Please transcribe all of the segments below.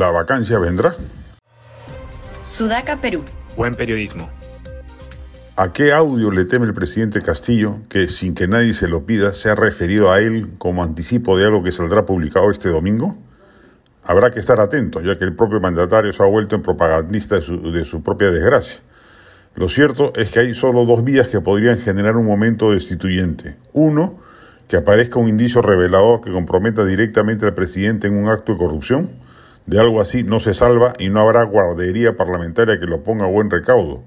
¿La vacancia vendrá? Sudaca, Perú. Buen periodismo. ¿A qué audio le teme el presidente Castillo que, sin que nadie se lo pida, se ha referido a él como anticipo de algo que saldrá publicado este domingo? Habrá que estar atento, ya que el propio mandatario se ha vuelto en propagandista de su, de su propia desgracia. Lo cierto es que hay solo dos vías que podrían generar un momento destituyente. Uno, que aparezca un indicio revelador que comprometa directamente al presidente en un acto de corrupción. De algo así no se salva y no habrá guardería parlamentaria que lo ponga a buen recaudo.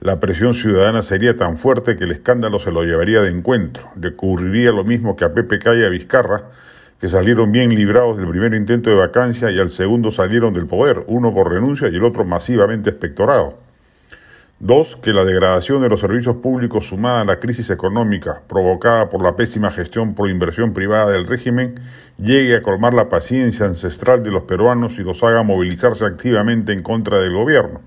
La presión ciudadana sería tan fuerte que el escándalo se lo llevaría de encuentro. Le ocurriría lo mismo que a Pepe Calle y a Vizcarra, que salieron bien librados del primer intento de vacancia y al segundo salieron del poder, uno por renuncia y el otro masivamente espectorado. Dos, que la degradación de los servicios públicos sumada a la crisis económica provocada por la pésima gestión por inversión privada del régimen llegue a colmar la paciencia ancestral de los peruanos y los haga movilizarse activamente en contra del gobierno.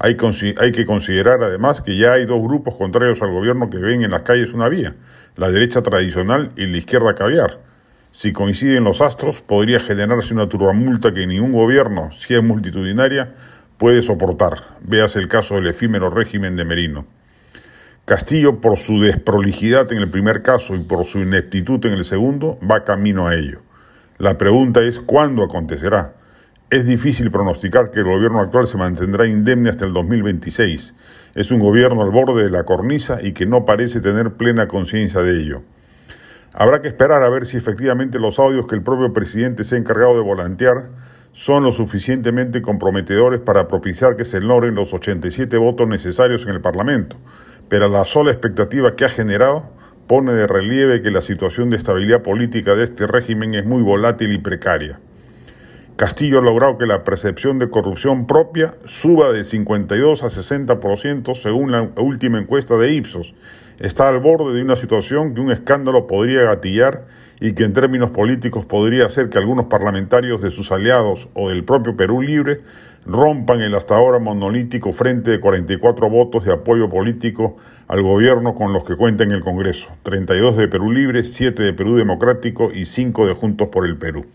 Hay, hay que considerar además que ya hay dos grupos contrarios al gobierno que ven en las calles una vía, la derecha tradicional y la izquierda caviar. Si coinciden los astros, podría generarse una turbamulta que ningún gobierno, si es multitudinaria, puede soportar. Veas el caso del efímero régimen de Merino. Castillo, por su desprolijidad en el primer caso y por su ineptitud en el segundo, va camino a ello. La pregunta es cuándo acontecerá. Es difícil pronosticar que el gobierno actual se mantendrá indemne hasta el 2026. Es un gobierno al borde de la cornisa y que no parece tener plena conciencia de ello. Habrá que esperar a ver si efectivamente los audios que el propio presidente se ha encargado de volantear son lo suficientemente comprometedores para propiciar que se logren los 87 votos necesarios en el Parlamento, pero la sola expectativa que ha generado pone de relieve que la situación de estabilidad política de este régimen es muy volátil y precaria. Castillo ha logrado que la percepción de corrupción propia suba de 52 a 60% según la última encuesta de Ipsos. Está al borde de una situación que un escándalo podría gatillar y que en términos políticos podría hacer que algunos parlamentarios de sus aliados o del propio Perú Libre rompan el hasta ahora monolítico frente de 44 votos de apoyo político al gobierno con los que cuenta en el Congreso, 32 de Perú Libre, 7 de Perú Democrático y 5 de Juntos por el Perú.